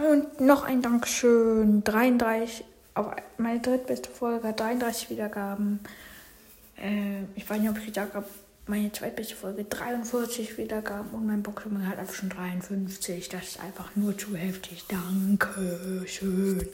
Und noch ein Dankeschön. 33, auf meine drittbeste Folge hat 33 Wiedergaben. Äh, ich weiß nicht, ob ich gesagt habe, meine zweitbeste Folge 43 Wiedergaben und mein Pokémon hat einfach schon 53. Das ist einfach nur zu heftig. Dankeschön.